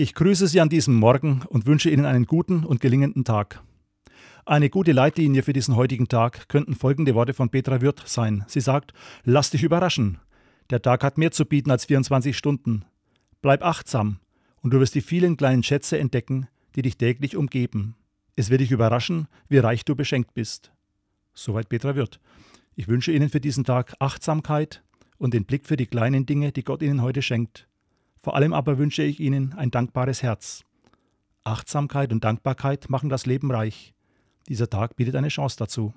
Ich grüße Sie an diesem Morgen und wünsche Ihnen einen guten und gelingenden Tag. Eine gute Leitlinie für diesen heutigen Tag könnten folgende Worte von Petra Wirth sein. Sie sagt: Lass dich überraschen. Der Tag hat mehr zu bieten als 24 Stunden. Bleib achtsam und du wirst die vielen kleinen Schätze entdecken, die dich täglich umgeben. Es wird dich überraschen, wie reich du beschenkt bist. Soweit Petra Wirth. Ich wünsche Ihnen für diesen Tag Achtsamkeit und den Blick für die kleinen Dinge, die Gott Ihnen heute schenkt. Vor allem aber wünsche ich Ihnen ein dankbares Herz. Achtsamkeit und Dankbarkeit machen das Leben reich. Dieser Tag bietet eine Chance dazu.